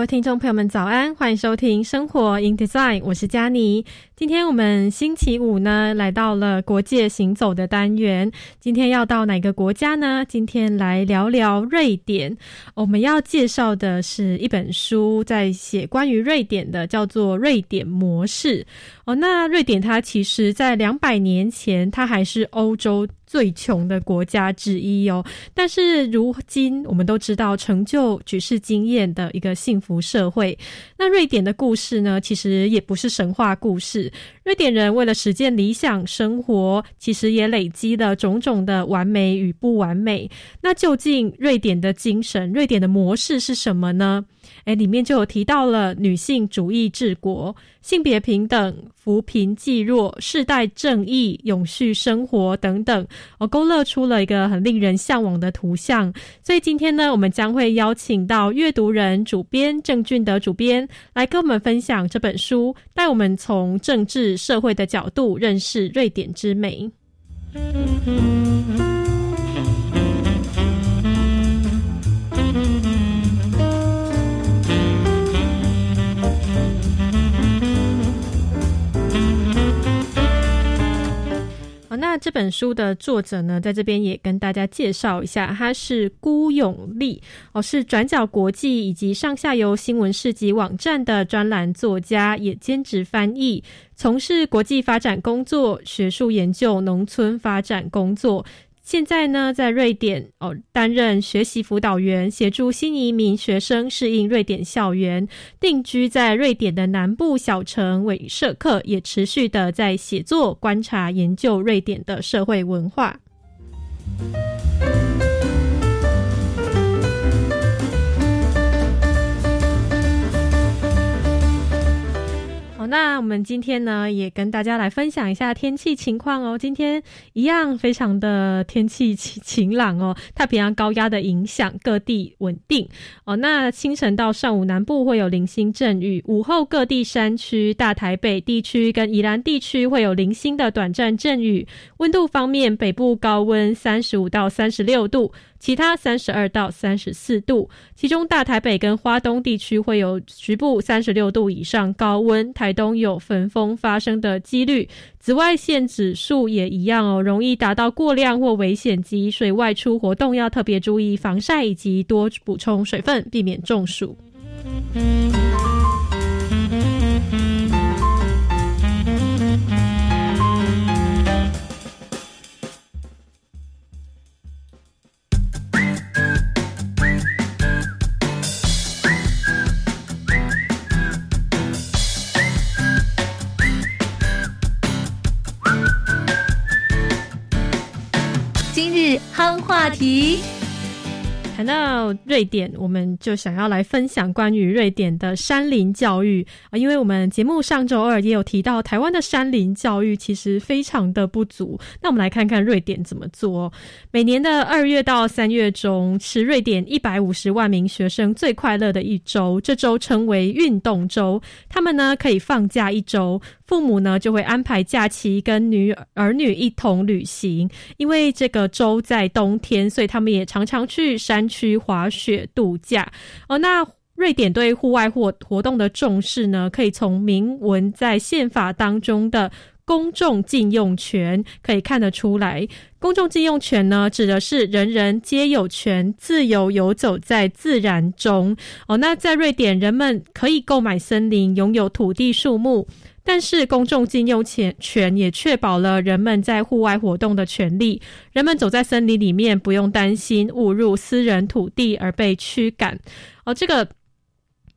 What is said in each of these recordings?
各位听众朋友们，早安！欢迎收听《生活 in Design》，我是佳妮。今天我们星期五呢，来到了国界行走的单元。今天要到哪个国家呢？今天来聊聊瑞典。我们要介绍的是一本书，在写关于瑞典的，叫做《瑞典模式》哦。那瑞典它其实，在两百年前，它还是欧洲最穷的国家之一哦。但是如今，我们都知道，成就举世惊艳的一个幸福社会。那瑞典的故事呢，其实也不是神话故事。瑞典人为了实践理想生活，其实也累积了种种的完美与不完美。那究竟瑞典的精神、瑞典的模式是什么呢？诶，里面就有提到了女性主义治国、性别平等、扶贫济弱、世代正义、永续生活等等，我勾勒出了一个很令人向往的图像。所以今天呢，我们将会邀请到阅读人主编郑俊德主编来跟我们分享这本书，带我们从政治社会的角度认识瑞典之美。好，那这本书的作者呢，在这边也跟大家介绍一下，他是辜永利哦，是转角国际以及上下游新闻市集网站的专栏作家，也兼职翻译，从事国际发展工作、学术研究、农村发展工作。现在呢，在瑞典哦，担任学习辅导员，协助新移民学生适应瑞典校园。定居在瑞典的南部小城韦舍克，也持续的在写作、观察、研究瑞典的社会文化。好，那我们今天呢，也跟大家来分享一下天气情况哦。今天一样非常的天气晴晴朗哦，太平洋高压的影响，各地稳定哦。那清晨到上午南部会有零星阵雨，午后各地山区、大台北地区跟宜兰地区会有零星的短暂阵雨。温度方面，北部高温三十五到三十六度。其他三十二到三十四度，其中大台北跟花东地区会有局部三十六度以上高温，台东有焚风发生的几率。紫外线指数也一样哦，容易达到过量或危险级，所以外出活动要特别注意防晒以及多补充水分，避免中暑。话题。谈到瑞典，我们就想要来分享关于瑞典的山林教育啊，因为我们节目上周二也有提到，台湾的山林教育其实非常的不足。那我们来看看瑞典怎么做。每年的二月到三月中是瑞典一百五十万名学生最快乐的一周，这周称为运动周。他们呢可以放假一周，父母呢就会安排假期跟女儿女一同旅行。因为这个周在冬天，所以他们也常常去山。区滑雪度假哦，那瑞典对户外活活动的重视呢，可以从明文在宪法当中的公众禁用权，可以看得出来。公众禁用权呢，指的是人人皆有权自由游走在自然中。哦，那在瑞典，人们可以购买森林，拥有土地树木，但是公众禁用权权也确保了人们在户外活动的权利。人们走在森林里面，不用担心误入私人土地而被驱赶。哦，这个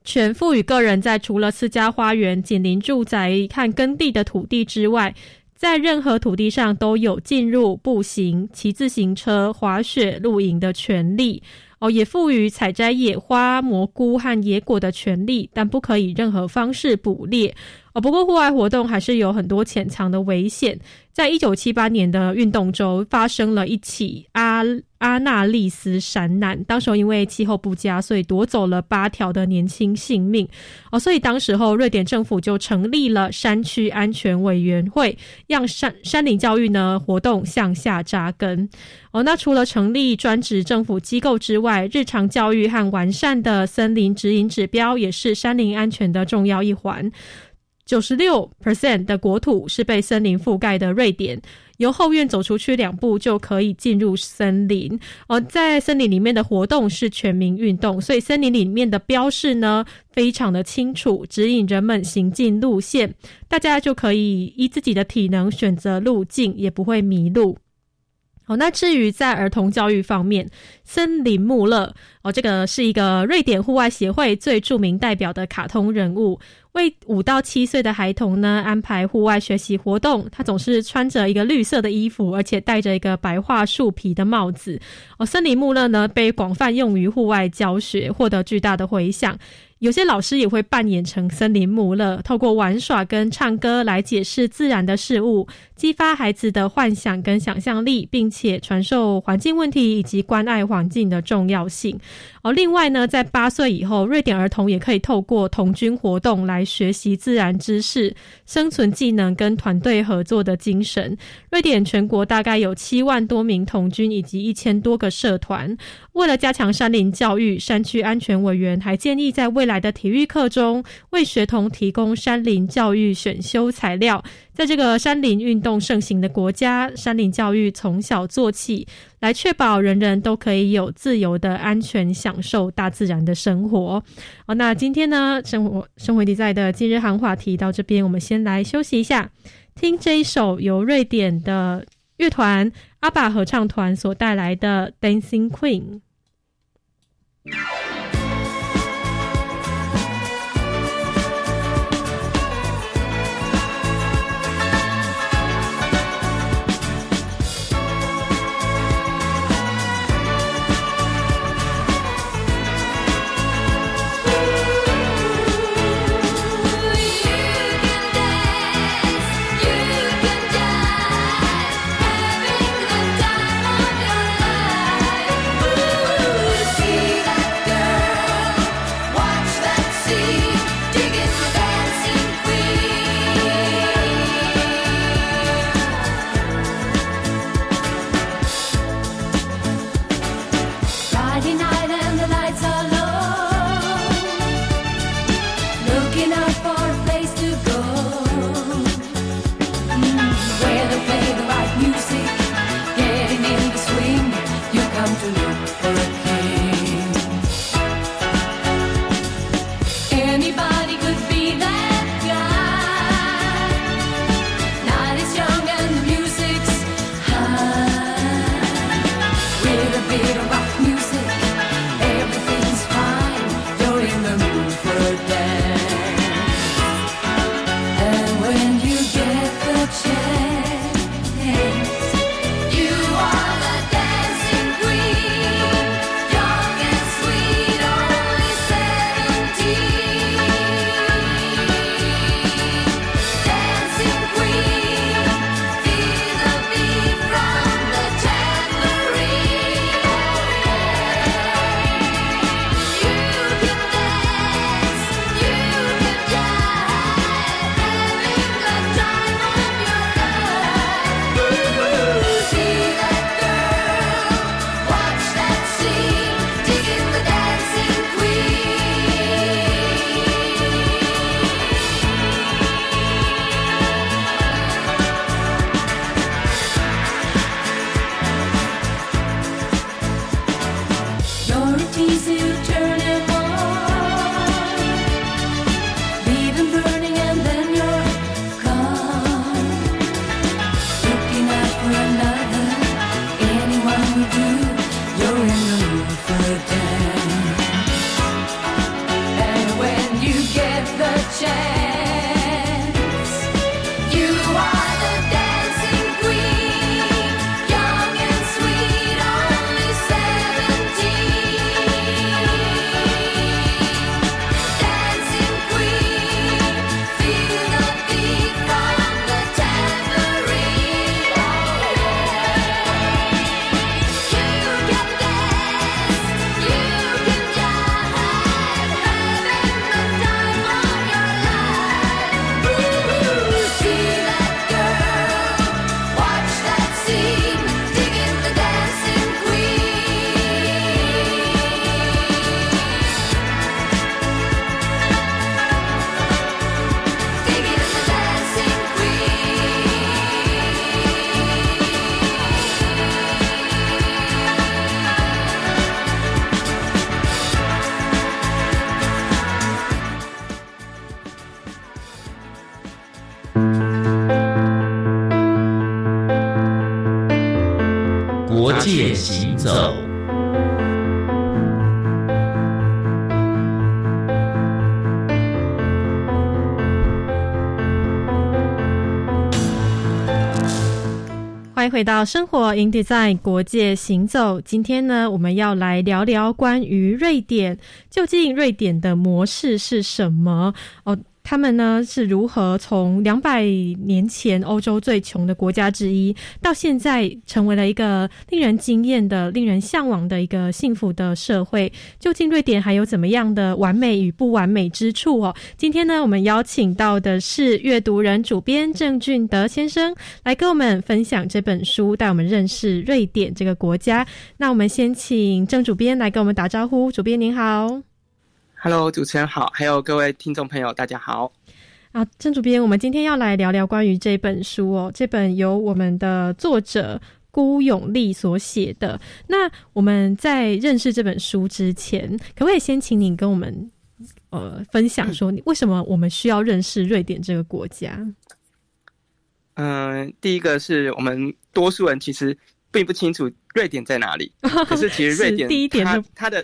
权赋予个人在除了私家花园、紧邻住宅和耕地的土地之外。在任何土地上都有进入、步行、骑自行车、滑雪、露营的权利。哦，也赋予采摘野花、蘑菇和野果的权利，但不可以任何方式捕猎。哦，不过户外活动还是有很多潜藏的危险。在一九七八年的运动周，发生了一起阿阿纳利斯山难，当时因为气候不佳，所以夺走了八条的年轻性命。哦，所以当时候瑞典政府就成立了山区安全委员会，让山山林教育呢活动向下扎根。哦，那除了成立专职政府机构之外，日常教育和完善的森林指引指标也是山林安全的重要一环。九十六 percent 的国土是被森林覆盖的。瑞典由后院走出去两步就可以进入森林。而在森林里面的活动是全民运动，所以森林里面的标示呢非常的清楚，指引人们行进路线，大家就可以依自己的体能选择路径，也不会迷路。好，那至于在儿童教育方面，森林穆勒哦，这个是一个瑞典户外协会最著名代表的卡通人物。为五到七岁的孩童呢安排户外学习活动，他总是穿着一个绿色的衣服，而且戴着一个白桦树皮的帽子。哦，森林穆勒呢被广泛用于户外教学，获得巨大的回响。有些老师也会扮演成森林穆勒，透过玩耍跟唱歌来解释自然的事物，激发孩子的幻想跟想象力，并且传授环境问题以及关爱环境的重要性。哦，另外呢，在八岁以后，瑞典儿童也可以透过童军活动来学习自然知识、生存技能跟团队合作的精神。瑞典全国大概有七万多名童军以及一千多个社团。为了加强山林教育，山区安全委员还建议在未来的体育课中为学童提供山林教育选修材料。在这个山林运动盛行的国家，山林教育从小做起，来确保人人都可以有自由的、安全享受大自然的生活。好，那今天呢，生活生活地在的今日行话题到这边，我们先来休息一下，听这一首由瑞典的乐团阿爸合唱团所带来的《Dancing Queen》。到生活 in design 国界行走。今天呢，我们要来聊聊关于瑞典，究竟瑞典的模式是什么？哦。他们呢是如何从两百年前欧洲最穷的国家之一，到现在成为了一个令人惊艳的、令人向往的一个幸福的社会？究竟瑞典还有怎么样的完美与不完美之处哦？今天呢，我们邀请到的是阅读人主编郑俊德先生来跟我们分享这本书，带我们认识瑞典这个国家。那我们先请郑主编来跟我们打招呼。主编您好。Hello，主持人好，还有各位听众朋友，大家好。啊，郑主编，我们今天要来聊聊关于这本书哦。这本由我们的作者辜永利所写的。那我们在认识这本书之前，可不可以先请你跟我们呃分享说，为什么我们需要认识瑞典这个国家？嗯，第一个是我们多数人其实并不清楚瑞典在哪里，可是其实瑞典第一点，它它的。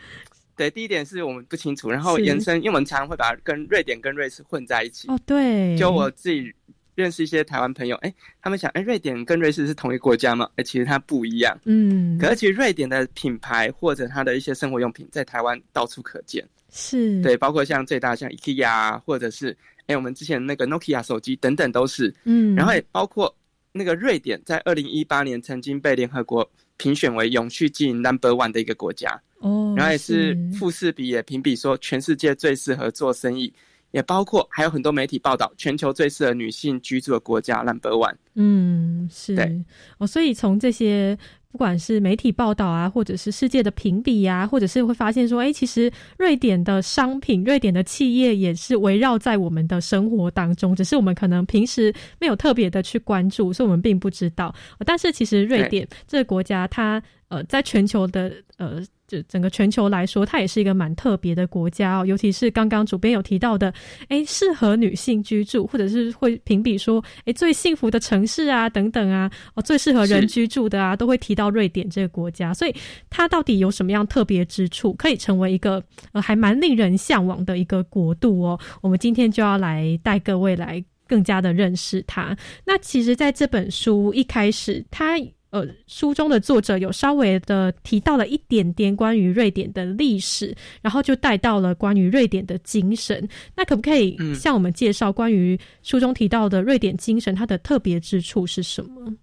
对，第一点是我们不清楚，然后延伸，因为我们常常会把跟瑞典跟瑞士混在一起。哦，对。就我自己认识一些台湾朋友，哎，他们想，哎，瑞典跟瑞士是同一个国家吗？哎，其实它不一样。嗯。可是其实瑞典的品牌或者它的一些生活用品，在台湾到处可见。是。对，包括像最大像 IKEA，或者是哎，我们之前那个 Nokia 手机等等都是。嗯。然后也包括那个瑞典，在二零一八年曾经被联合国评选为永续经营 Number One 的一个国家。哦，然后也是富士比也评比说全世界最适合做生意，也包括还有很多媒体报道全球最适合女性居住的国家 Number One。嗯，是对哦，所以从这些不管是媒体报道啊，或者是世界的评比啊，或者是会发现说，哎，其实瑞典的商品、瑞典的企业也是围绕在我们的生活当中，只是我们可能平时没有特别的去关注，所以我们并不知道。但是其实瑞典这个国家，它呃，在全球的呃。就整个全球来说，它也是一个蛮特别的国家哦。尤其是刚刚主编有提到的，哎，适合女性居住，或者是会评比说，哎，最幸福的城市啊，等等啊，哦，最适合人居住的啊，都会提到瑞典这个国家。所以它到底有什么样特别之处，可以成为一个呃还蛮令人向往的一个国度哦？我们今天就要来带各位来更加的认识它。那其实，在这本书一开始，它。呃，书中的作者有稍微的提到了一点点关于瑞典的历史，然后就带到了关于瑞典的精神。那可不可以向我们介绍关于书中提到的瑞典精神，它的特别之处是什么？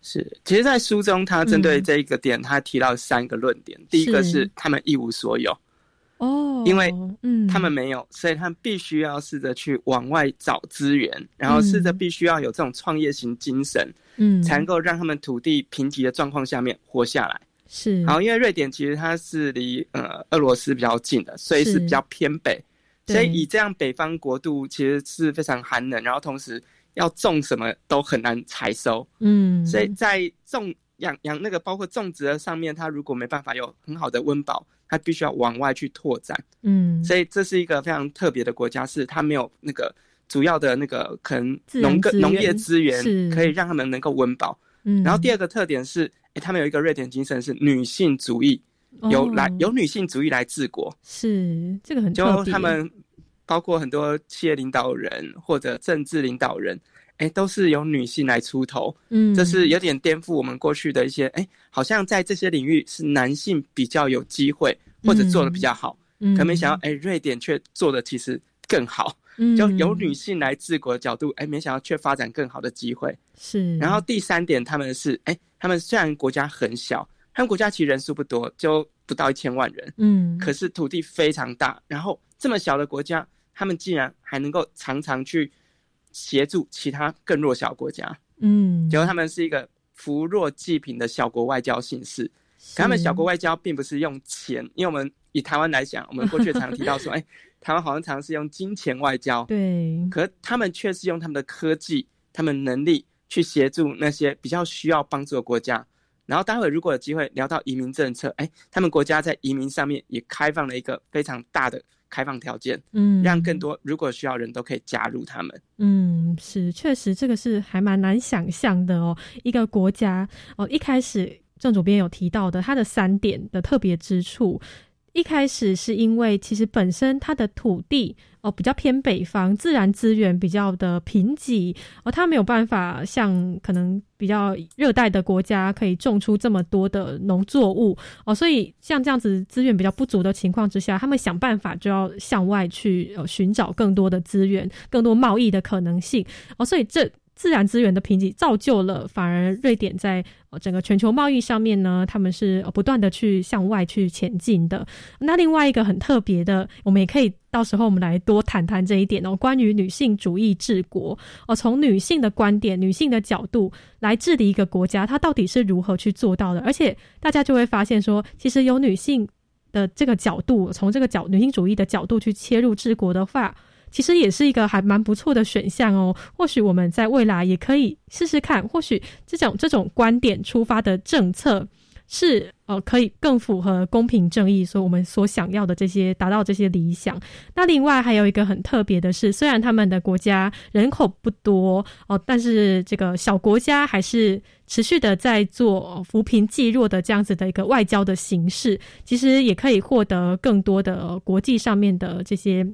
是，其实，在书中，他针对这一个点，他提到三个论点。第一个是他们一无所有。哦，因为嗯，他们没有，所以他们必须要试着去往外找资源，然后试着必须要有这种创业型精神，嗯，才能够让他们土地贫瘠的状况下面活下来。是，好，因为瑞典其实它是离呃俄罗斯比较近的，所以是比较偏北，所以以这样北方国度其实是非常寒冷，然后同时要种什么都很难采收，嗯，所以在种养养那个包括种植的上面，它如果没办法有很好的温饱。它必须要往外去拓展，嗯，所以这是一个非常特别的国家，是它没有那个主要的那个可能农耕农业资源，可以让他们能够温饱。嗯，然后第二个特点是，哎，他们有一个瑞典精神，是女性主义，由来由女性主义来治国，是这个很就他们包括很多企业领导人或者政治领导人。哎，都是由女性来出头，嗯，这是有点颠覆我们过去的一些，哎，好像在这些领域是男性比较有机会或者做的比较好，嗯，可没想到，哎，瑞典却做的其实更好，嗯，就由女性来治国的角度，哎，没想到却发展更好的机会，是。然后第三点，他们是，哎，他们虽然国家很小，他们国家其实人数不多，就不到一千万人，嗯，可是土地非常大，然后这么小的国家，他们竟然还能够常常去。协助其他更弱小国家，嗯，结果他们是一个扶弱济贫的小国外交形式。他们小国外交并不是用钱，因为我们以台湾来讲，我们过去常提到说，哎，台湾好像常是用金钱外交，对，可他们却是用他们的科技、他们能力去协助那些比较需要帮助的国家。然后待会如果有机会聊到移民政策，哎，他们国家在移民上面也开放了一个非常大的开放条件，嗯，让更多如果需要人都可以加入他们。嗯，是，确实这个是还蛮难想象的哦。一个国家哦，一开始郑主编有提到的，它的三点的特别之处。一开始是因为其实本身它的土地哦比较偏北方，自然资源比较的贫瘠，哦它没有办法像可能比较热带的国家可以种出这么多的农作物哦，所以像这样子资源比较不足的情况之下，他们想办法就要向外去呃寻找更多的资源，更多贸易的可能性哦，所以这。自然资源的贫瘠造就了，反而瑞典在整个全球贸易上面呢，他们是不断的去向外去前进的。那另外一个很特别的，我们也可以到时候我们来多谈谈这一点哦，关于女性主义治国哦，从女性的观点、女性的角度来治理一个国家，它到底是如何去做到的？而且大家就会发现说，其实有女性的这个角度，从这个角女性主义的角度去切入治国的话。其实也是一个还蛮不错的选项哦。或许我们在未来也可以试试看，或许这种这种观点出发的政策是呃可以更符合公平正义，所以我们所想要的这些达到这些理想。那另外还有一个很特别的是，虽然他们的国家人口不多哦，但是这个小国家还是持续的在做扶贫济弱的这样子的一个外交的形式，其实也可以获得更多的国际上面的这些。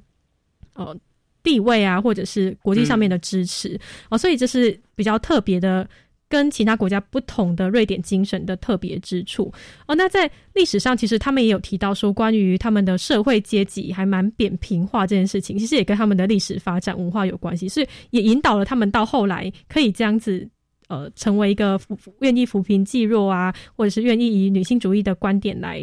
呃，地位啊，或者是国际上面的支持哦，所以这是比较特别的，跟其他国家不同的瑞典精神的特别之处哦。那在历史上，其实他们也有提到说，关于他们的社会阶级还蛮扁平化这件事情，其实也跟他们的历史发展文化有关系，所以也引导了他们到后来可以这样子呃，成为一个愿意扶贫济弱啊，或者是愿意以女性主义的观点来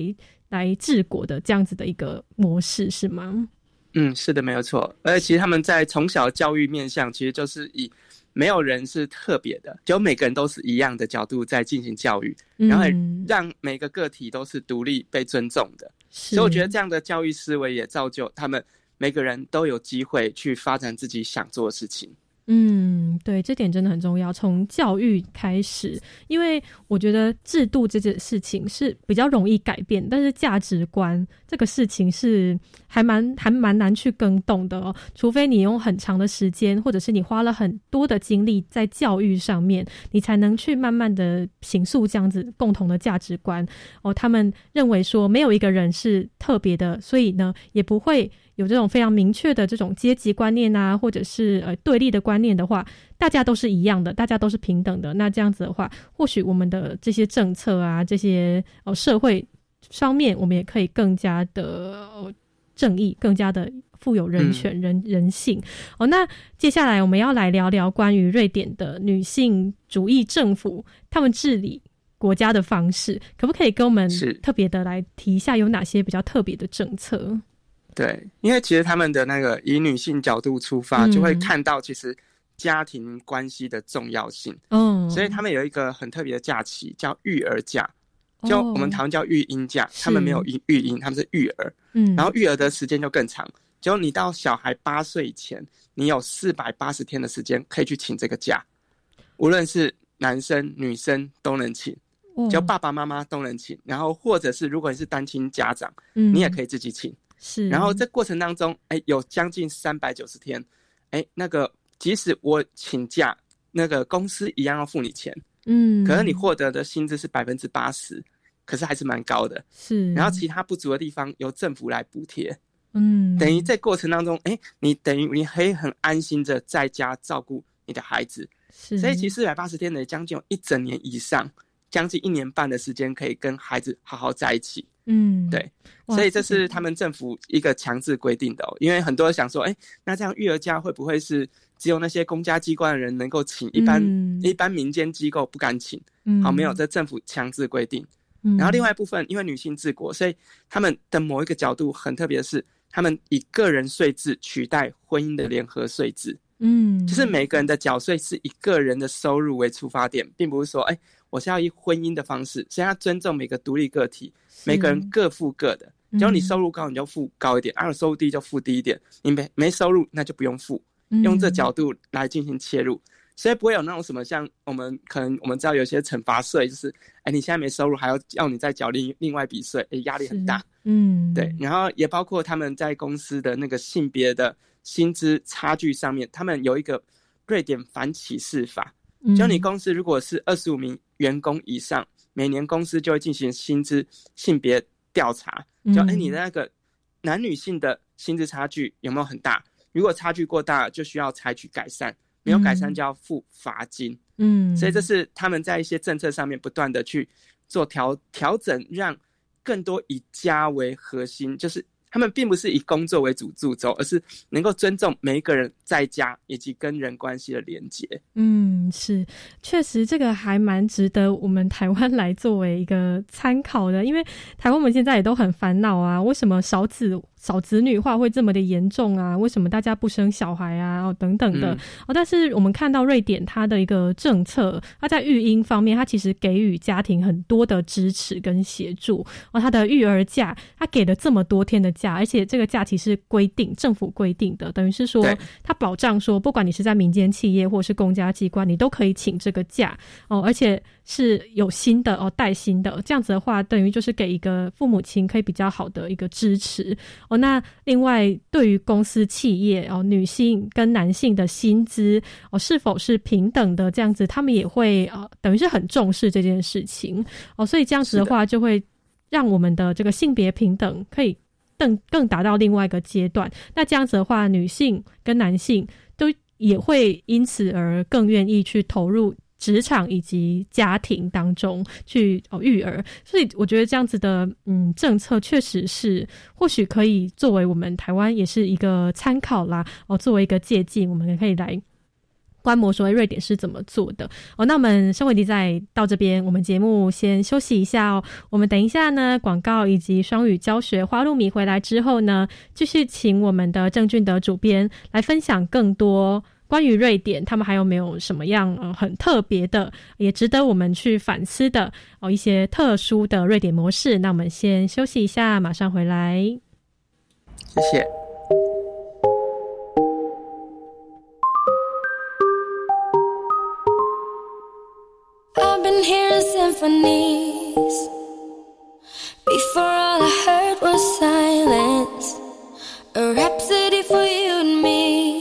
来治国的这样子的一个模式，是吗？嗯，是的，没有错。而且其实他们在从小教育面向，其实就是以没有人是特别的，就每个人都是一样的角度在进行教育，然后让每个个体都是独立被尊重的。所以我觉得这样的教育思维也造就他们每个人都有机会去发展自己想做的事情。嗯，对，这点真的很重要。从教育开始，因为我觉得制度这件事情是比较容易改变，但是价值观这个事情是还蛮还蛮难去更动的哦。除非你用很长的时间，或者是你花了很多的精力在教育上面，你才能去慢慢的形塑这样子共同的价值观哦。他们认为说没有一个人是特别的，所以呢也不会。有这种非常明确的这种阶级观念啊，或者是呃对立的观念的话，大家都是一样的，大家都是平等的。那这样子的话，或许我们的这些政策啊，这些哦社会方面，我们也可以更加的正义，更加的富有人权、人人性。哦，那接下来我们要来聊聊关于瑞典的女性主义政府，他们治理国家的方式，可不可以跟我们特别的来提一下，有哪些比较特别的政策？对，因为其实他们的那个以女性角度出发，就会看到其实家庭关系的重要性。嗯，所以他们有一个很特别的假期叫育儿假，就我们台湾叫育婴假，他们没有育育婴，他们是育儿。嗯，然后育儿的时间就更长，就你到小孩八岁以前，你有四百八十天的时间可以去请这个假，无论是男生女生都能请，就爸爸妈妈都能请，然后或者是如果你是单亲家长，你也可以自己请。是，然后这过程当中，哎，有将近三百九十天，哎，那个即使我请假，那个公司一样要付你钱，嗯，可能你获得的薪资是百分之八十，可是还是蛮高的，是。然后其他不足的地方由政府来补贴，嗯，等于在过程当中，哎，你等于你可以很安心的在家照顾你的孩子，是。所以其实四百八十天的将近有一整年以上，将近一年半的时间可以跟孩子好好在一起。嗯，对，所以这是他们政府一个强制规定的哦。因为很多人想说，哎，那这样育儿假会不会是只有那些公家机关的人能够请，一般一般民间机构不敢请？好，没有，这政府强制规定。然后另外一部分，因为女性治国，所以他们的某一个角度很特别的是，他们以个人税制取代婚姻的联合税制。嗯，就是每个人的缴税是以个人的收入为出发点，并不是说，哎，我是要以婚姻的方式，是要尊重每个独立个体。每个人各付各的，只要你收入高，你就付高一点；，而收入低就付低一点。你没没收入，那就不用付。用这角度来进行切入，所以不会有那种什么像我们可能我们知道有些惩罚税，就是哎你现在没收入还要要你再缴另另外一笔税，哎压力很大。嗯，对，然后也包括他们在公司的那个性别的薪资差距上面，他们有一个瑞典反歧视法，就你公司如果是二十五名员工以上，每年公司就会进行薪资性别调查，就哎你的那个男女性的薪资差距有没有很大？如果差距过大，就需要采取改善。没有改善就要付罚金，嗯，所以这是他们在一些政策上面不断的去做调调整，让更多以家为核心，就是。他们并不是以工作为主助走，而是能够尊重每一个人在家以及跟人关系的连接。嗯，是，确实这个还蛮值得我们台湾来作为一个参考的，因为台湾我们现在也都很烦恼啊，为什么少子少子女化会这么的严重啊？为什么大家不生小孩啊？哦，等等的哦。但是我们看到瑞典它的一个政策，它在育婴方面，它其实给予家庭很多的支持跟协助哦。它的育儿假，它给了这么多天的。假，而且这个假期是规定政府规定的，等于是说，它保障说，不管你是在民间企业或是公家机关，你都可以请这个假哦，而且是有薪的哦，带薪的。这样子的话，等于就是给一个父母亲可以比较好的一个支持哦。那另外，对于公司企业哦，女性跟男性的薪资哦，是否是平等的？这样子，他们也会呃，等于是很重视这件事情哦。所以这样子的话，就会让我们的这个性别平等可以。更更达到另外一个阶段，那这样子的话，女性跟男性都也会因此而更愿意去投入职场以及家庭当中去哦育儿，所以我觉得这样子的嗯政策确实是或许可以作为我们台湾也是一个参考啦哦，作为一个借鉴，我们也可以来。观摩所谓瑞典是怎么做的哦？那我们生活题在到这边，我们节目先休息一下哦。我们等一下呢，广告以及双语教学花露米回来之后呢，继续请我们的郑俊德主编来分享更多关于瑞典，他们还有没有什么样呃很特别的，也值得我们去反思的哦一些特殊的瑞典模式。那我们先休息一下，马上回来。谢谢。I've been hearing symphonies. Before all I heard was silence. A rhapsody for you and me.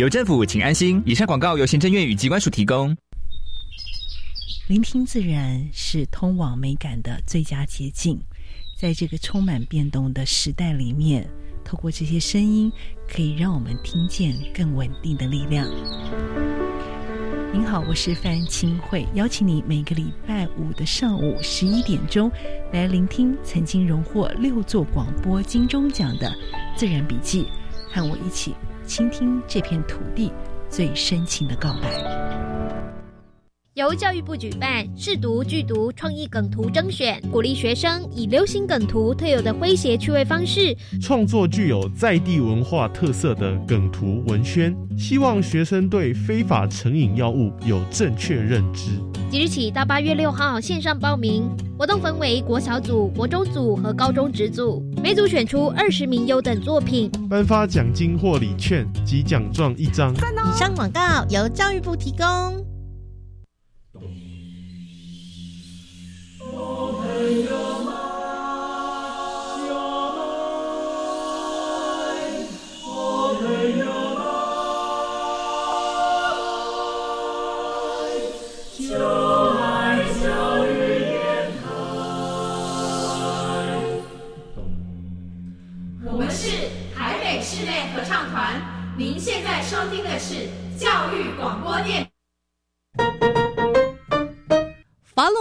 有政府，请安心。以上广告由行政院与机关署提供。聆听自然是通往美感的最佳捷径。在这个充满变动的时代里面，透过这些声音，可以让我们听见更稳定的力量。您好，我是范清慧，邀请你每个礼拜五的上午十一点钟来聆听曾经荣获六座广播金钟奖的《自然笔记》，和我一起倾听这片土地最深情的告白。由教育部举办试读剧读创意梗图征选，鼓励学生以流行梗图特有的诙谐趣味方式，创作具有在地文化特色的梗图文宣，希望学生对非法成瘾药物有正确认知。即日起到八月六号线上报名，活动分为国小组、国中组和高中职组，每组选出二十名优等作品，颁发奖金或礼券及奖状一张。以上广告由教育部提供。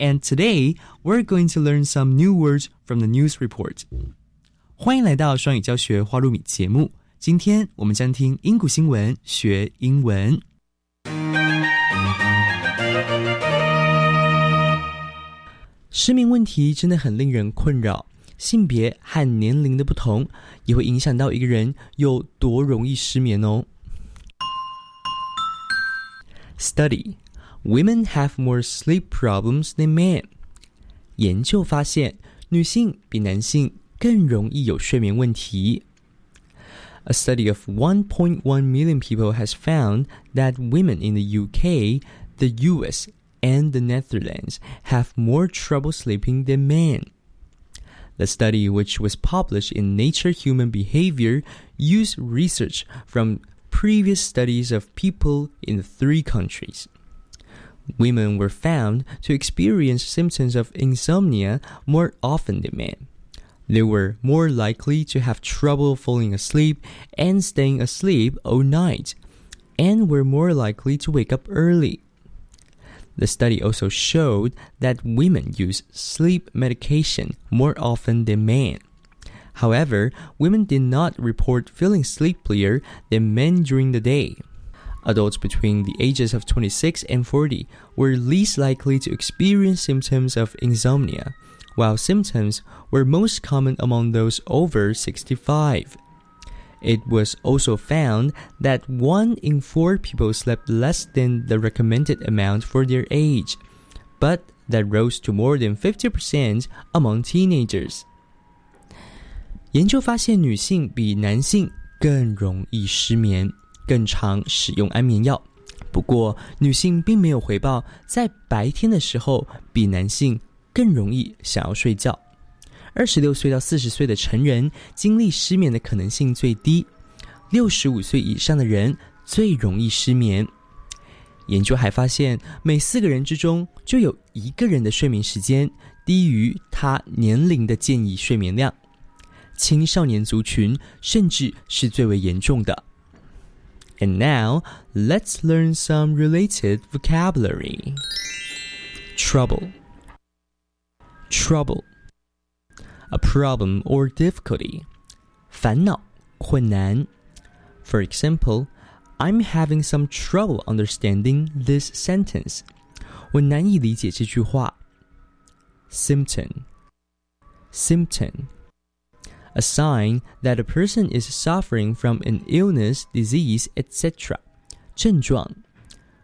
And today, we're going to learn some new words from the news report. 欢迎来到双语教学花露米节目。今天我们将听英古新闻学英文。失眠问题真的很令人困扰，性别和年龄的不同也会影响到一个人有多容易失眠哦。Study: Women have more sleep problems than men. 研究发现，女性比男性更容易有睡眠问题。A study of 1.1 million people has found that women in the UK, the US, and the Netherlands have more trouble sleeping than men. The study, which was published in Nature Human Behavior, used research from previous studies of people in three countries. Women were found to experience symptoms of insomnia more often than men. They were more likely to have trouble falling asleep and staying asleep all night, and were more likely to wake up early. The study also showed that women use sleep medication more often than men. However, women did not report feeling sleepier than men during the day. Adults between the ages of 26 and 40 were least likely to experience symptoms of insomnia, while symptoms were most common among those over 65. It was also found that one in four people slept less than the recommended amount for their age, but that rose to more than 50% among teenagers. 研究发现，女性比男性更容易失眠， 更常使用安眠药。不过，女性并没有回报在白天的时候比男性更容易想要睡觉。二十六岁到四十岁的成人经历失眠的可能性最低，六十五岁以上的人最容易失眠。研究还发现，每四个人之中就有一个人的睡眠时间低于他年龄的建议睡眠量。青少年族群甚至是最为严重的。And now, let's learn some related vocabulary. Trouble. Trouble. A problem or difficulty. 烦恼、困难。For example, I'm having some trouble understanding this sentence. 我难以理解这句话。Symptom. Symptom. A sign that a person is suffering from an illness, disease, etc. 症状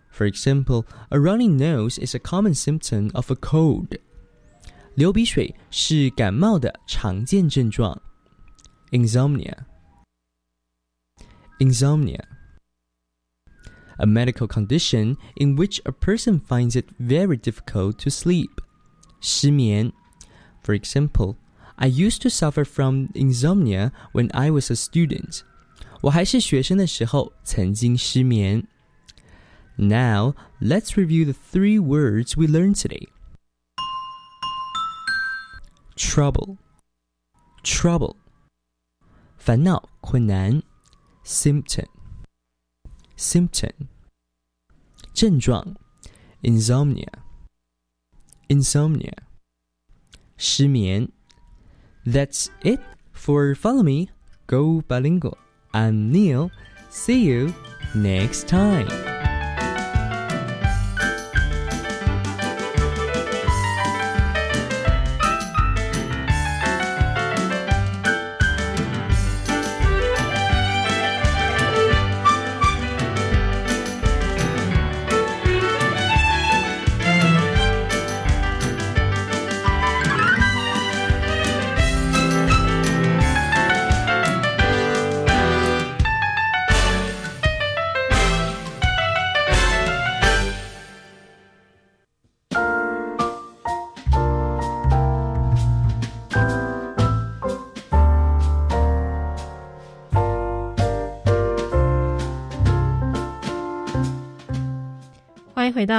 For example, a runny nose is a common symptom of a cold. 流鼻水是感冒的常见症状。Insomnia. Insomnia. A medical condition in which a person finds it very difficult to sleep. 失眠 For example, I used to suffer from insomnia when I was a student. 我还是学生的时候曾经失眠。 Now, let's review the three words we learned today. Trouble, trouble. 烦恼、困难 symptom, symptom. 症状 insomnia, insomnia. 失眠 That's it for Follow Me, Go Bilingual. I'm Neil. See you next time.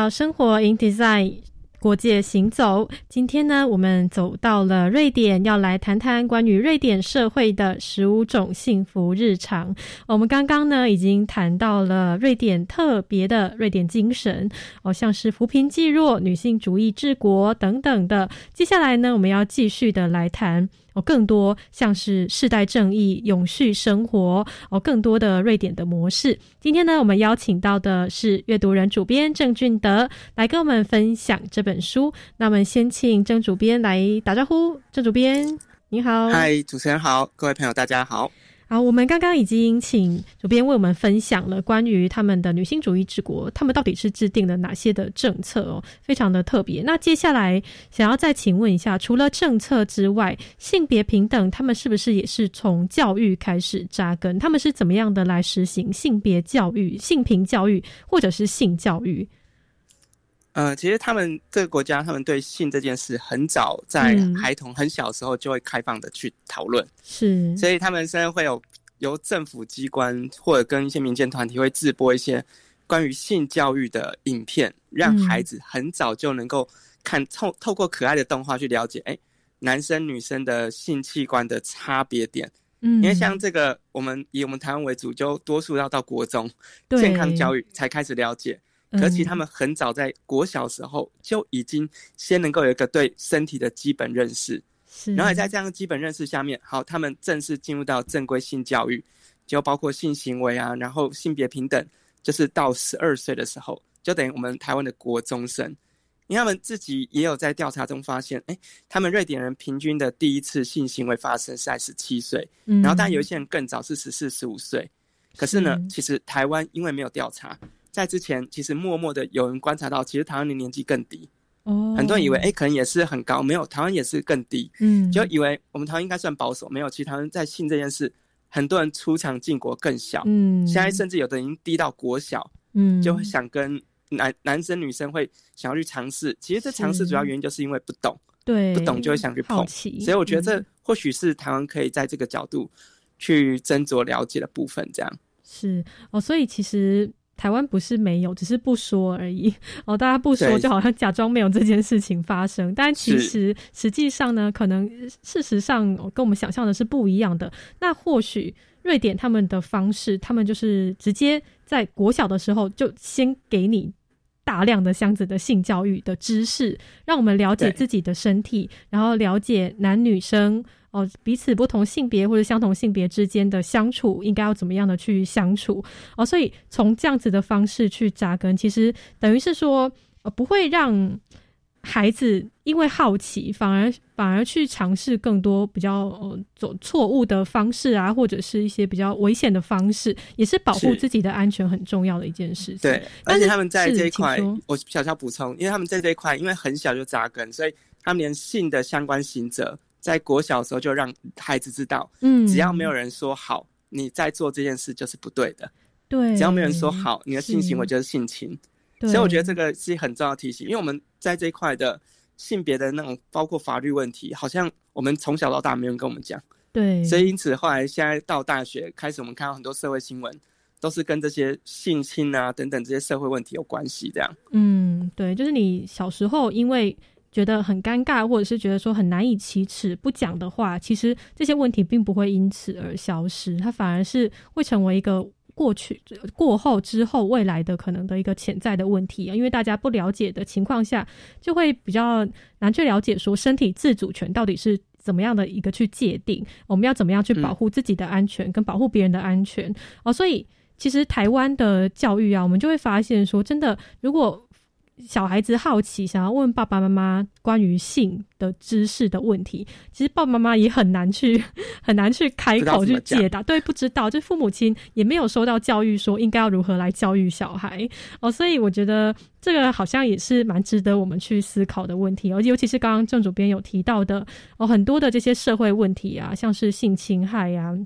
生活 in design 国界行走。今天呢，我们走到了瑞典，要来谈谈关于瑞典社会的十五种幸福日常。我们刚刚呢，已经谈到了瑞典特别的瑞典精神，哦，像是扶贫济弱、女性主义治国等等的。接下来呢，我们要继续的来谈。哦，更多像是世代正义、永续生活哦，更多的瑞典的模式。今天呢，我们邀请到的是阅读人主编郑俊德来跟我们分享这本书。那我们先请郑主编来打招呼。郑主编，你好。嗨，主持人好，各位朋友大家好。好，我们刚刚已经请主编为我们分享了关于他们的女性主义治国，他们到底是制定了哪些的政策哦，非常的特别。那接下来想要再请问一下，除了政策之外，性别平等，他们是不是也是从教育开始扎根？他们是怎么样的来实行性别教育、性平教育或者是性教育？呃，其实他们这个国家，他们对性这件事很早在孩童很小时候就会开放的去讨论，是，所以他们甚至会有由政府机关或者跟一些民间团体会制播一些关于性教育的影片，让孩子很早就能够看透透过可爱的动画去了解，哎，男生女生的性器官的差别点，嗯，因为像这个，我们以我们台湾为主，就多数要到国中健康教育才开始了解。可其他们很早在国小时候就已经先能够有一个对身体的基本认识，然后也在这样的基本认识下面，好，他们正式进入到正规性教育，就包括性行为啊，然后性别平等，就是到十二岁的时候，就等于我们台湾的国中生，因为他们自己也有在调查中发现，哎，他们瑞典人平均的第一次性行为发生是在十七岁，嗯。然后但有一些人更早是十四、十五岁，可是呢，其实台湾因为没有调查。在之前，其实默默的有人观察到，其实台湾的年纪更低。哦，很多人以为，哎，可能也是很高，没有，台湾也是更低。嗯，就以为我们台湾应该算保守，没有，其实台湾在性这件事，很多人出场进国更小。嗯，现在甚至有的已经低到国小。嗯，就会想跟男男生女生会想要去尝试。其实这尝试主要原因就是因为不懂，对，不懂就会想去碰。所以我觉得这或许是台湾可以在这个角度去斟酌了解的部分。这样是哦，所以其实。台湾不是没有，只是不说而已。哦，大家不说，就好像假装没有这件事情发生。但其实实际上呢，可能事实上跟我们想象的是不一样的。那或许瑞典他们的方式，他们就是直接在国小的时候就先给你大量的箱子的性教育的知识，让我们了解自己的身体，然后了解男女生。哦，彼此不同性别或者相同性别之间的相处，应该要怎么样的去相处？哦，所以从这样子的方式去扎根，其实等于是说，呃，不会让孩子因为好奇，反而反而去尝试更多比较呃走错误的方式啊，或者是一些比较危险的方式，也是保护自己的安全很重要的一件事情。对，而且他们在这一块，我小小补充，因为他们在这一块，因为很小就扎根，所以他们连性的相关行者。在国小的时候就让孩子知道，嗯，只要没有人说好，你在做这件事就是不对的，对，只要没有人说好，你的性行为就是性侵，所以我觉得这个是很重要的提醒，因为我们在这一块的性别的那种包括法律问题，好像我们从小到大没人跟我们讲，对，所以因此后来现在到大学开始，我们看到很多社会新闻都是跟这些性侵啊等等这些社会问题有关系。这样，嗯，对，就是你小时候因为觉得很尴尬，或者是觉得说很难以启齿不讲的话，其实这些问题并不会因此而消失，它反而是会成为一个。过去、过后、之后、未来的可能的一个潜在的问题啊，因为大家不了解的情况下，就会比较难去了解说身体自主权到底是怎么样的一个去界定，我们要怎么样去保护自己的安全跟保护别人的安全哦。所以，其实台湾的教育啊，我们就会发现说，真的如果。小孩子好奇，想要问爸爸妈妈关于性的知识的问题，其实爸爸妈妈也很难去 很难去开口去解答。对，不知道，就父母亲也没有受到教育，说应该要如何来教育小孩哦。所以我觉得这个好像也是蛮值得我们去思考的问题，而尤其是刚刚郑主编有提到的哦，很多的这些社会问题啊，像是性侵害呀、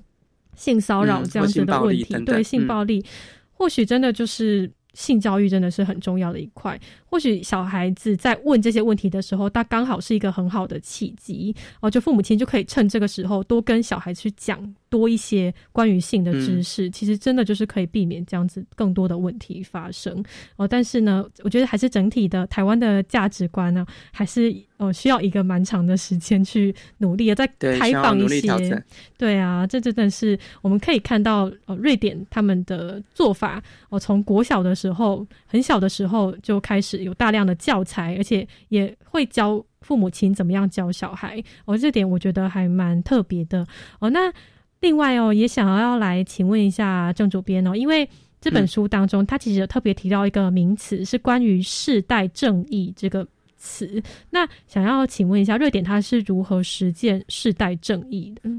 性骚扰这样子的问题，对性暴力，或许真的就是。性教育真的是很重要的一块。或许小孩子在问这些问题的时候，他刚好是一个很好的契机哦，就父母亲就可以趁这个时候多跟小孩去讲多一些关于性的知识。其实真的就是可以避免这样子更多的问题发生哦。但是呢，我觉得还是整体的台湾的价值观呢，还是哦需要一个蛮长的时间去努力的，再开放一些。对啊，这真的是我们可以看到呃，瑞典他们的做法哦，从国小的时候很小的时候就开始。有大量的教材，而且也会教父母亲怎么样教小孩哦，这点我觉得还蛮特别的哦。那另外哦，也想要来请问一下郑主编哦，因为这本书当中，他其实有特别提到一个名词，是关于世代正义这个词。那想要请问一下，瑞典他是如何实践世代正义的？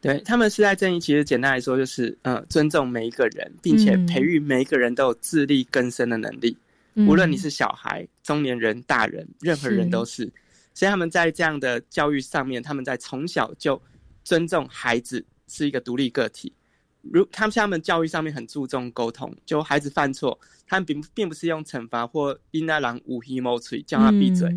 对他们世代正义，其实简单来说就是，呃，尊重每一个人，并且培育每一个人都有自力更生的能力。无论你是小孩、中年人、大人，任何人都是。所以他们在这样的教育上面，他们在从小就尊重孩子是一个独立个体。如他们像他们教育上面很注重沟通，就孩子犯错，他们并并不是用惩罚或因那狼无黑毛嘴叫他闭嘴，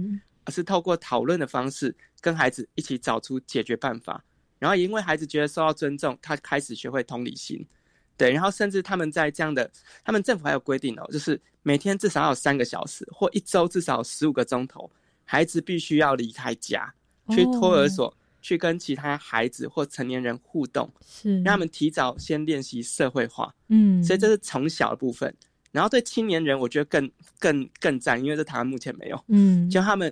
而是透过讨论的方式跟孩子一起找出解决办法。然后因为孩子觉得受到尊重，他开始学会同理心。对，然后甚至他们在这样的，他们政府还有规定哦，就是每天至少要三个小时，或一周至少十五个钟头，孩子必须要离开家，去托儿所，去跟其他孩子或成年人互动，是让他们提早先练习社会化。嗯，所以这是从小的部分。然后对青年人，我觉得更更更赞，因为在台湾目前没有。嗯，就他们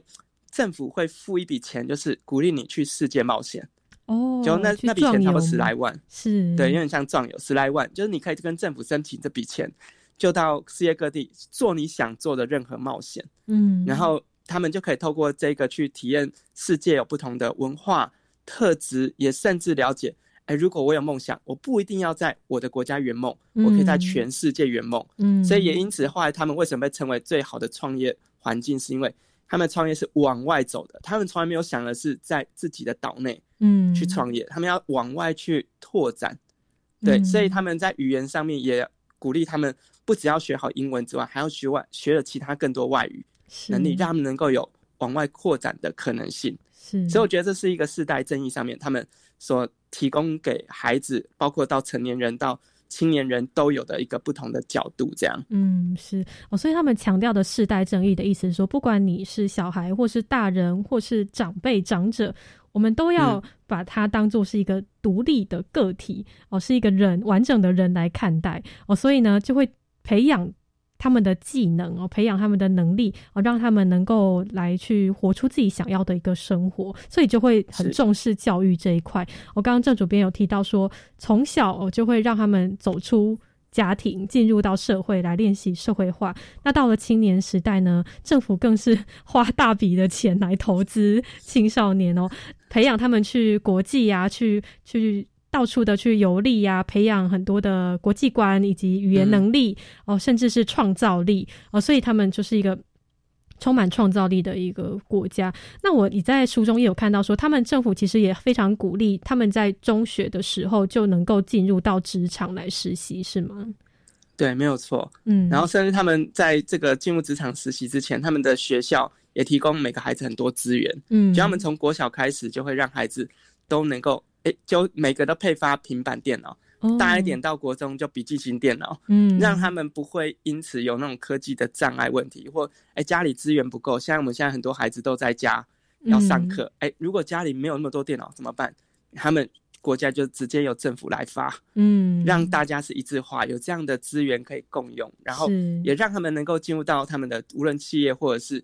政府会付一笔钱，就是鼓励你去世界冒险。哦，就那那笔钱差不多十来万，是对，有点像壮游十来万，就是你可以跟政府申请这笔钱，就到世界各地做你想做的任何冒险，嗯，然后他们就可以透过这个去体验世界有不同的文化特质，也甚至了解，哎，如果我有梦想，我不一定要在我的国家圆梦，我可以在全世界圆梦，嗯，所以也因此后来他们为什么被称为最好的创业环境，是因为。他们创业是往外走的，他们从来没有想的是在自己的岛内，嗯，去创业。他们要往外去拓展，对，所以他们在语言上面也鼓励他们，不只要学好英文之外，还要学外学了其他更多外语能力，让他们能够有往外扩展的可能性。是，所以我觉得这是一个世代正义上面他们所提供给孩子，包括到成年人到。青年人都有的一个不同的角度，这样，嗯，是哦，所以他们强调的世代正义的意思是说，不管你是小孩，或是大人，或是长辈、长者，我们都要把他当做是一个独立的个体哦，是一个人完整的人来看待哦，所以呢，就会培养。他们的技能哦，培养他们的能力哦，让他们能够来去活出自己想要的一个生活，所以就会很重视教育这一块。我刚刚郑主编有提到说，从小哦就会让他们走出家庭，进入到社会来练习社会化。那到了青年时代呢，政府更是花大笔的钱来投资青少年哦，培养他们去国际呀，去去。到处的去游历呀，培养很多的国际观以及语言能力哦，甚至是创造力哦，所以他们就是一个充满创造力的一个国家。那我你在书中也有看到说，他们政府其实也非常鼓励他们在中学的时候就能够进入到职场来实习，是吗？对，没有错。嗯，然后甚至他们在这个进入职场实习之前，他们的学校也提供每个孩子很多资源。嗯，就他们从国小开始就会让孩子都能够。就每个都配发平板电脑，大一点到国中就笔记型电脑，嗯，让他们不会因此有那种科技的障碍问题，或哎家里资源不够。像我们现在很多孩子都在家要上课，哎，如果家里没有那么多电脑怎么办？他们国家就直接由政府来发，嗯，让大家是一致化，有这样的资源可以共用，然后也让他们能够进入到他们的无论企业或者是哎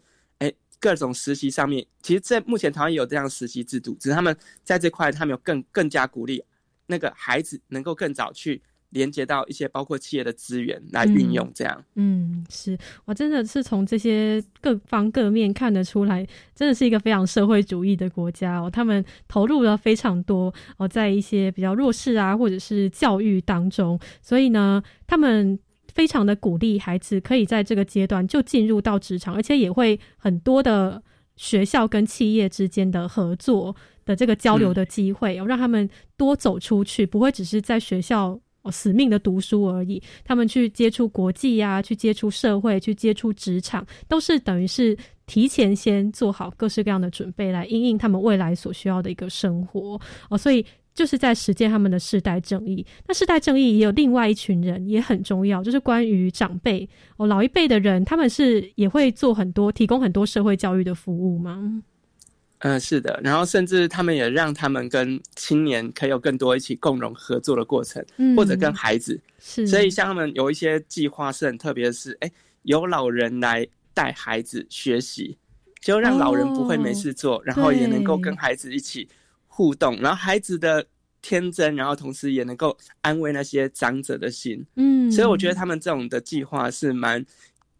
各种实习上面。其实，在目前台湾有这样实习制度，只是他们在这块他们有更更加鼓励那个孩子能够更早去。连接到一些包括企业的资源来运用，这样，嗯，是我真的是从这些各方各面看得出来，真的是一个非常社会主义的国家哦。他们投入了非常多哦，在一些比较弱势啊，或者是教育当中，所以呢，他们非常的鼓励孩子可以在这个阶段就进入到职场，而且也会很多的学校跟企业之间的合作的这个交流的机会，哦，让他们多走出去，不会只是在学校。哦，死命的读书而已。他们去接触国际呀，去接触社会，去接触职场，都是等于是提前先做好各式各样的准备，来应应他们未来所需要的一个生活。哦，所以就是在实践他们的世代正义。那世代正义也有另外一群人也很重要，就是关于长辈哦，老一辈的人，他们是也会做很多，提供很多社会教育的服务吗？嗯，是的，然后甚至他们也让他们跟青年可以有更多一起共荣合作的过程，或者跟孩子。是，所以像他们有一些计划是很特别的是，哎，有老人来带孩子学习，就让老人不会没事做，然后也能够跟孩子一起互动，然后孩子的天真，然后同时也能够安慰那些长者的心。嗯，所以我觉得他们这种的计划是蛮。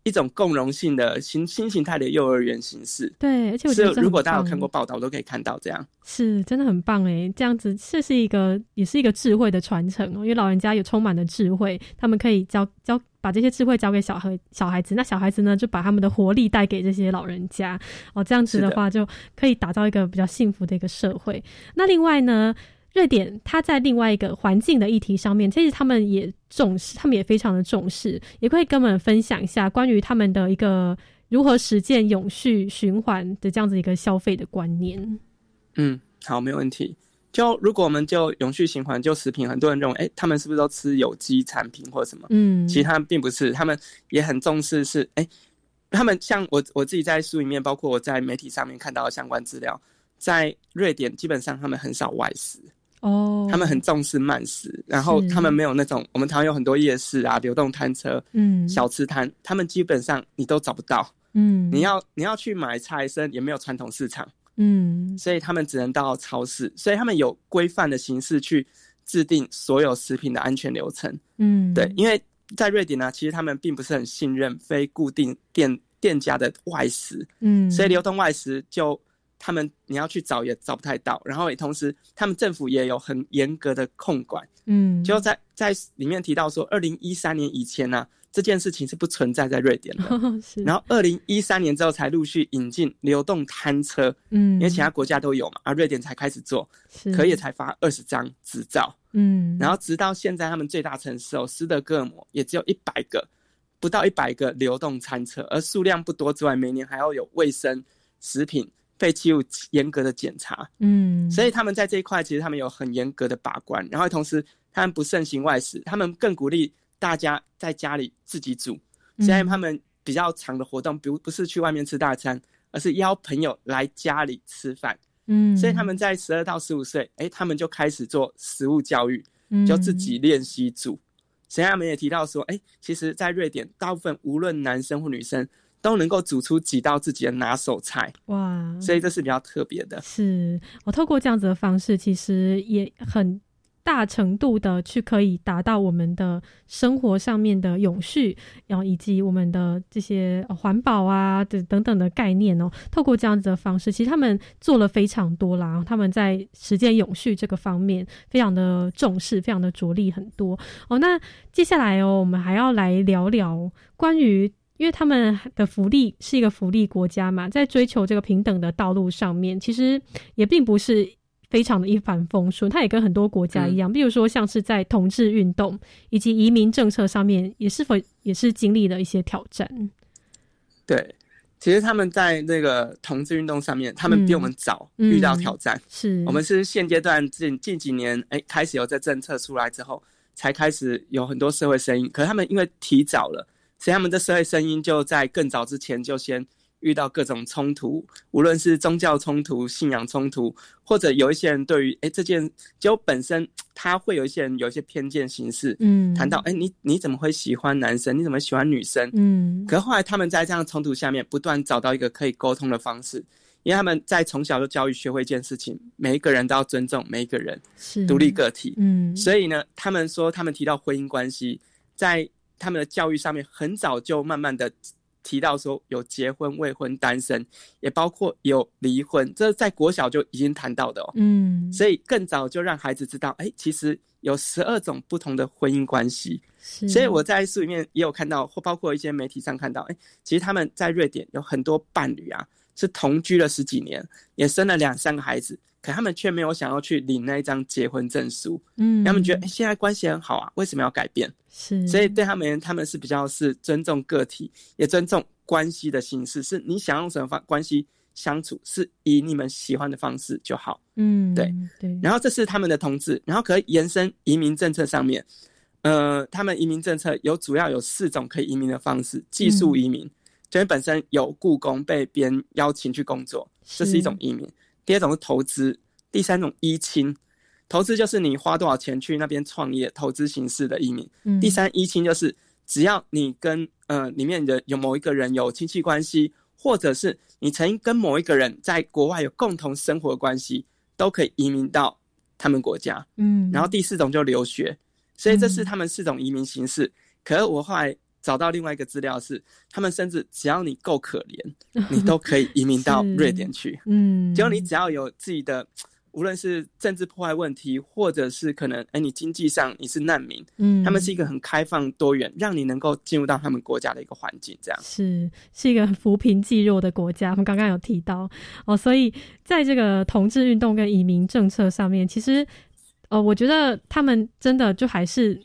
一种共融性的新新形态的幼儿园形式，对，而且我觉得如果大家有看过报道，都可以看到这样，是真的很棒哎，这样子这是一个也是一个智慧的传承哦，因为老人家有充满了智慧，他们可以教教把这些智慧交给小孩小孩子，那小孩子呢就把他们的活力带给这些老人家。哦，这样子的话就可以打造一个比较幸福的一个社会。那另外呢？瑞典，它在另外一个环境的议题上面，其实他们也重视，他们也非常的重视，也可以跟我们分享一下关于他们的一个如何实践永续循环的这样子一个消费的观念。嗯，好，没问题。就如果我们就永续循环，就食品，很多人认为，哎，他们是不是都吃有机产品或什么？嗯，其实他们并不是，他们也很重视，是哎，他们像我我自己在书里面，包括我在媒体上面看到的相关资料，在瑞典基本上他们很少外食。哦，他们很重视慢食，然后他们没有那种我们台湾有很多夜市啊、流动摊车、嗯、小吃摊，他们基本上你都找不到。嗯，你要你要去买菜生也没有传统市场，嗯，所以他们只能到超市，所以他们有规范的形式去制定所有食品的安全流程。嗯，对，因为在瑞典呢，其实他们并不是很信任非固定店店家的外食，嗯，所以流动外食就。他们你要去找也找不太到，然后也同时他们政府也有很严格的控管，嗯，就在在里面提到说，二零一三年以前呢，这件事情是不存在在瑞典的，然后二零一三年之后才陆续引进流动摊车，嗯，因为其他国家都有嘛，而瑞典才开始做，可以才发二十张执照，嗯，然后直到现在他们最大城市哦，斯德哥尔摩也只有一百个，不到一百个流动餐车，而数量不多之外，每年还要有卫生食品。废弃物严格的检查，嗯，所以他们在这一块其实他们有很严格的把关，然后同时他们不盛行外食，他们更鼓励大家在家里自己煮。现在他们比较长的活动，不不是去外面吃大餐，而是邀朋友来家里吃饭。嗯，所以他们在十二到十五岁，哎，他们就开始做食物教育，就自己练习煮。所以他们也提到说，哎，其实，在瑞典，大部分无论男生或女生。都能够煮出几道自己的拿手菜哇，所以这是比较特别的。是我透过这样子的方式，其实也很大程度的去可以达到我们的生活上面的永续，然后以及我们的这些环保啊的等等的概念哦。透过这样子的方式，其实他们做了非常多啦。他们在实践永续这个方面非常的重视，非常的着力很多哦。那接下来哦，我们还要来聊聊关于。因为他们的福利是一个福利国家嘛，在追求这个平等的道路上面，其实也并不是非常的一帆风顺。它也跟很多国家一样，比如说像是在同志运动以及移民政策上面，也是否也是经历了一些挑战。对，其实他们在那个同志运动上面，他们比我们早遇到挑战。是我们是现阶段近近几年，哎，开始有这政策出来之后，才开始有很多社会声音。可是他们因为提早了，所以他们的社会声音就在更早之前就先。遇到各种冲突，无论是宗教冲突、信仰冲突，或者有一些人对于哎这件就本身他会有一些人有一些偏见形式，嗯，谈到哎你你怎么会喜欢男生？你怎么喜欢女生？嗯，可是后来他们在这样冲突下面不断找到一个可以沟通的方式，因为他们在从小就教育学会一件事情，每一个人都要尊重每一个人是独立个体，嗯，所以呢，他们说他们提到婚姻关系，在他们的教育上面很早就慢慢的。提到说有结婚、未婚、单身，也包括有离婚，这在国小就已经谈到的哦。嗯，所以更早就让孩子知道，哎，其实有十二种不同的婚姻关系。所以我在书里面也有看到，或包括一些媒体上看到，哎，其实他们在瑞典有很多伴侣啊，是同居了十几年，也生了两三个孩子，可他们却没有想要去领那一张结婚证书。嗯，他们觉得现在关系很好啊，为什么要改变？是，所以对他们，他们是比较是尊重个体，也尊重关系的形式。是你想用什么方关系相处，是以你们喜欢的方式就好。嗯，对对。然后这是他们的同志，然后可以延伸移民政策上面。呃，他们移民政策有主要有四种可以移民的方式：技术移民，就是本身有雇工被别人邀请去工作，这是一种移民；第二种是投资；第三种依亲。投资就是你花多少钱去那边创业，投资形式的移民。第三，依亲就是只要你跟呃里面的有某一个人有亲戚关系，或者是你曾经跟某一个人在国外有共同生活关系，都可以移民到他们国家。嗯，然后第四种就留学，所以这是他们四种移民形式。可是我后来找到另外一个资料是，他们甚至只要你够可怜，你都可以移民到 瑞典去。嗯，只要你只要有自己的。无论是政治破坏问题，或者是可能，哎，你经济上你是难民，嗯，他们是一个很开放多元，让你能够进入到他们国家的一个环境，这样是是一个扶贫济弱的国家。我们刚刚有提到哦，所以在这个同志运动跟移民政策上面，其实，呃，我觉得他们真的就还是。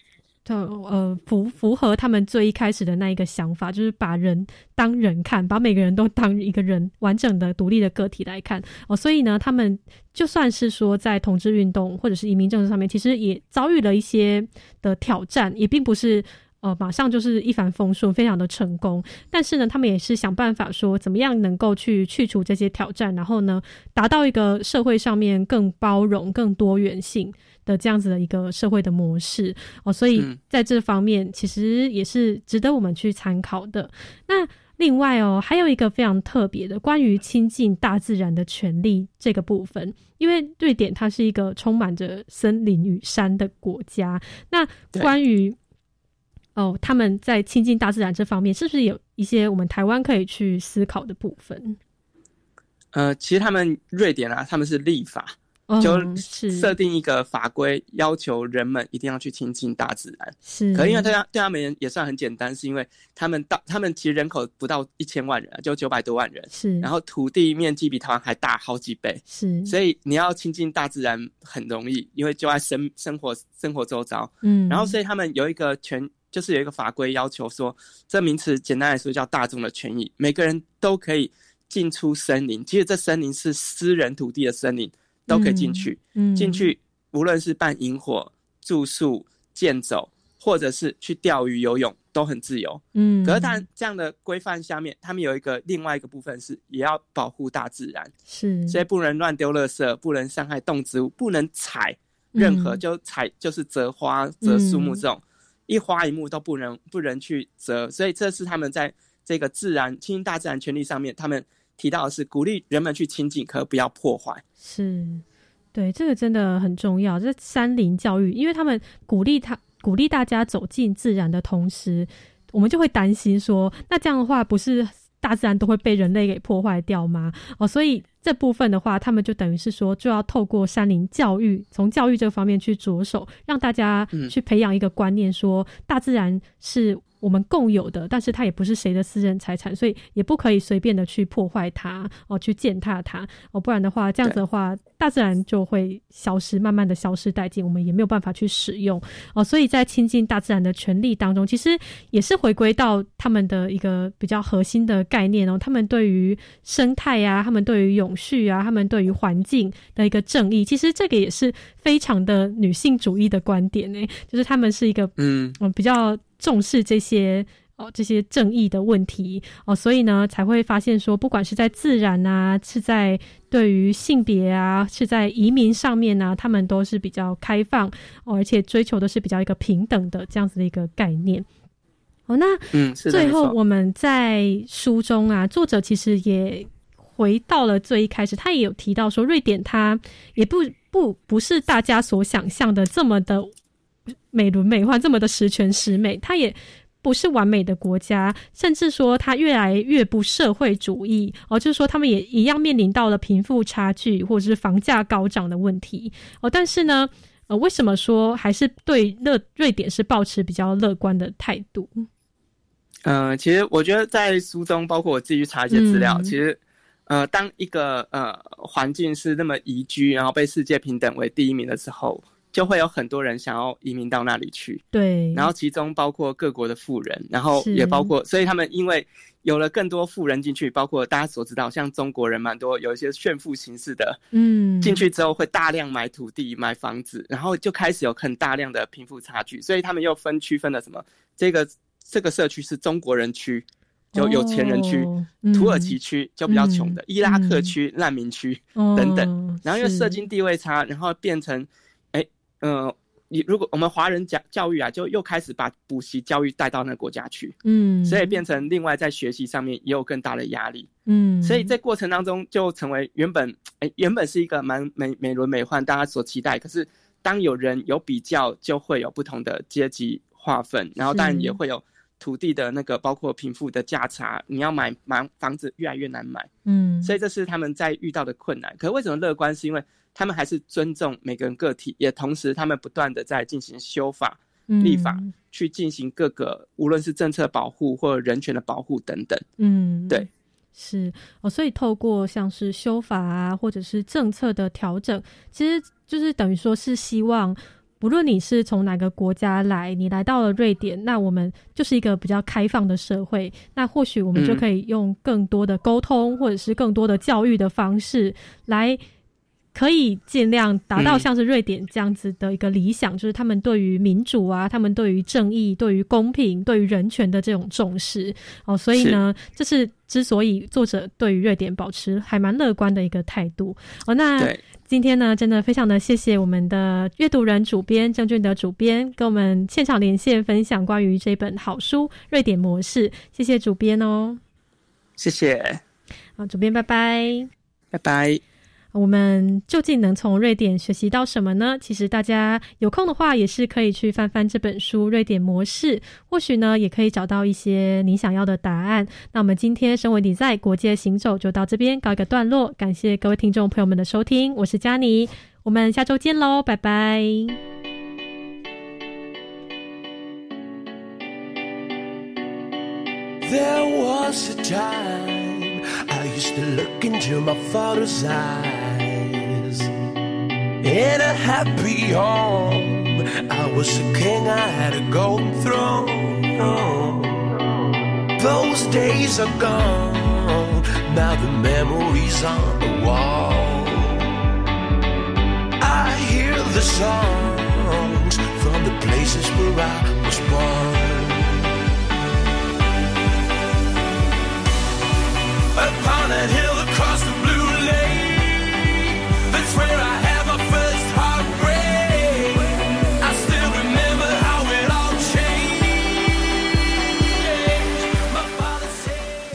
呃，符符合他们最一开始的那一个想法，就是把人当人看，把每个人都当一个人完整的、独立的个体来看哦。所以呢，他们就算是说在同志运动或者是移民政策上面，其实也遭遇了一些的挑战，也并不是呃马上就是一帆风顺、非常的成功。但是呢，他们也是想办法说，怎么样能够去去除这些挑战，然后呢，达到一个社会上面更包容、更多元性。的这样子的一个社会的模式哦，所以在这方面其实也是值得我们去参考的。那另外哦，还有一个非常特别的关于亲近大自然的权利这个部分，因为瑞典它是一个充满着森林与山的国家。那关于哦，他们在亲近大自然这方面，是不是有一些我们台湾可以去思考的部分？呃，其实他们瑞典啊，他们是立法。就设定一个法规，要求人们一定要去亲近大自然。是，可因为对他对他们也算很简单，是因为他们到他们其实人口不到一千万人，就九百多万人。是，然后土地面积比台湾还大好几倍。是，所以你要亲近大自然很容易，因为就在生生活生活周遭。嗯，然后所以他们有一个权，就是有一个法规要求说，这名词简单来说叫大众的权益，每个人都可以进出森林。其实这森林是私人土地的森林。都可以进去，嗯进去无论是办萤火、住宿、健走，或者是去钓鱼、游泳，都很自由。嗯，可是但这样的规范下面，他们有一个另外一个部分是，也要保护大自然。是，所以不能乱丢垃圾，不能伤害动植物，不能采任何就采就是折花、折树木这种一花一木都不能不能去折。所以这是他们在这个自然亲近大自然权利上面，他们。提到的是鼓励人们去亲近，可不要破坏。是，对，这个真的很重要。这山林教育，因为他们鼓励他鼓励大家走进自然的同时，我们就会担心说，那这样的话，不是大自然都会被人类给破坏掉吗？哦，所以这部分的话，他们就等于是说，就要透过山林教育，从教育这方面去着手，让大家去培养一个观念，说大自然是我们共有的，但是它也不是谁的私人财产，所以也不可以随便的去破坏它哦，去践踏它哦，不然的话，这样子的话，大自然就会消失，慢慢的消失殆尽，我们也没有办法去使用哦。所以在亲近大自然的权利当中，其实也是回归到他们的一个比较核心的概念哦。他们对于生态啊，他们对于永续啊，他们对于环境的一个正义，其实这个也是非常的女性主义的观点呢，就是他们是一个嗯嗯比较。重视这些哦，这些正义的问题哦，所以呢，才会发现说，不管是在自然啊，是在对于性别啊，是在移民上面呢，他们都是比较开放哦，而且追求的是比较一个平等的这样子的一个概念。哦，那嗯，最后我们在书中啊，作者其实也回到了最一开始，他也有提到说，瑞典它也不不不是大家所想象的这么的。美轮美奂这么的十全十美，它也不是完美的国家，甚至说它越来越不社会主义哦，就是说他们也一样面临到了贫富差距或者是房价高涨的问题哦。但是呢，呃，为什么说还是对乐瑞典是保持比较乐观的态度？嗯，其实我觉得在书中，包括我自己去查一些资料，其实呃，当一个呃环境是那么宜居，然后被世界平等为第一名的时候。就会有很多人想要移民到那里去，对，然后其中包括各国的富人，然后也包括，所以他们因为有了更多富人进去，包括大家所知道，像中国人蛮多有一些炫富形式的，嗯，进去之后会大量买土地、买房子，然后就开始有很大量的贫富差距，所以他们又分区分了什么？这个这个社区是中国人区，就有钱人区；土耳其区就比较穷的，伊拉克区难民区等等，然后因为社经地位差，然后变成。嗯，你如果我们华人教教育啊，就又开始把补习教育带到那个国家去，嗯，所以变成另外在学习上面也有更大的压力，嗯，所以在过程当中就成为原本哎原本是一个蛮美美轮美奂大家所期待，可是当有人有比较，就会有不同的阶级划分，然后当然也会有土地的那个包括贫富的价差，你要买买房子越来越难买，嗯，所以这是他们在遇到的困难。可为什么乐观？是因为他们还是尊重每个人个体，也同时他们不断的在进行修法、立法，去进行各个无论是政策保护或者人权的保护等等。嗯，对，是哦，所以透过像是修法啊，或者是政策的调整，其实就是等于说是希望，不论你是从哪个国家来，你来到了瑞典，那我们就是一个比较开放的社会，那或许我们就可以用更多的沟通，或者是更多的教育的方式来。可以尽量达到像是瑞典这样子的一个理想，就是他们对于民主啊，他们对于正义、对于公平、对于人权的这种重视哦。所以呢，这是之所以作者对于瑞典保持还蛮乐观的一个态度哦。那今天呢，真的非常的谢谢我们的阅读人主编郑俊德主编跟我们现场连线分享关于这本好书《瑞典模式》，谢谢主编哦。谢谢。好，主编，拜拜。拜拜。我们究竟能从瑞典学习到什么呢？其实大家有空的话，也是可以去翻翻这本书《瑞典模式》，或许呢，也可以找到一些你想要的答案。那我们今天身为你在国界行走就到这边告一个段落，感谢各位听众朋友们的收听，我是佳妮，我们下周见喽，拜拜。There was a time used to look into my father's eyes. In a happy home, I was a king, I had a golden throne. Those days are gone, now the memories on the wall. I hear the songs from the places where I was born. up on that hill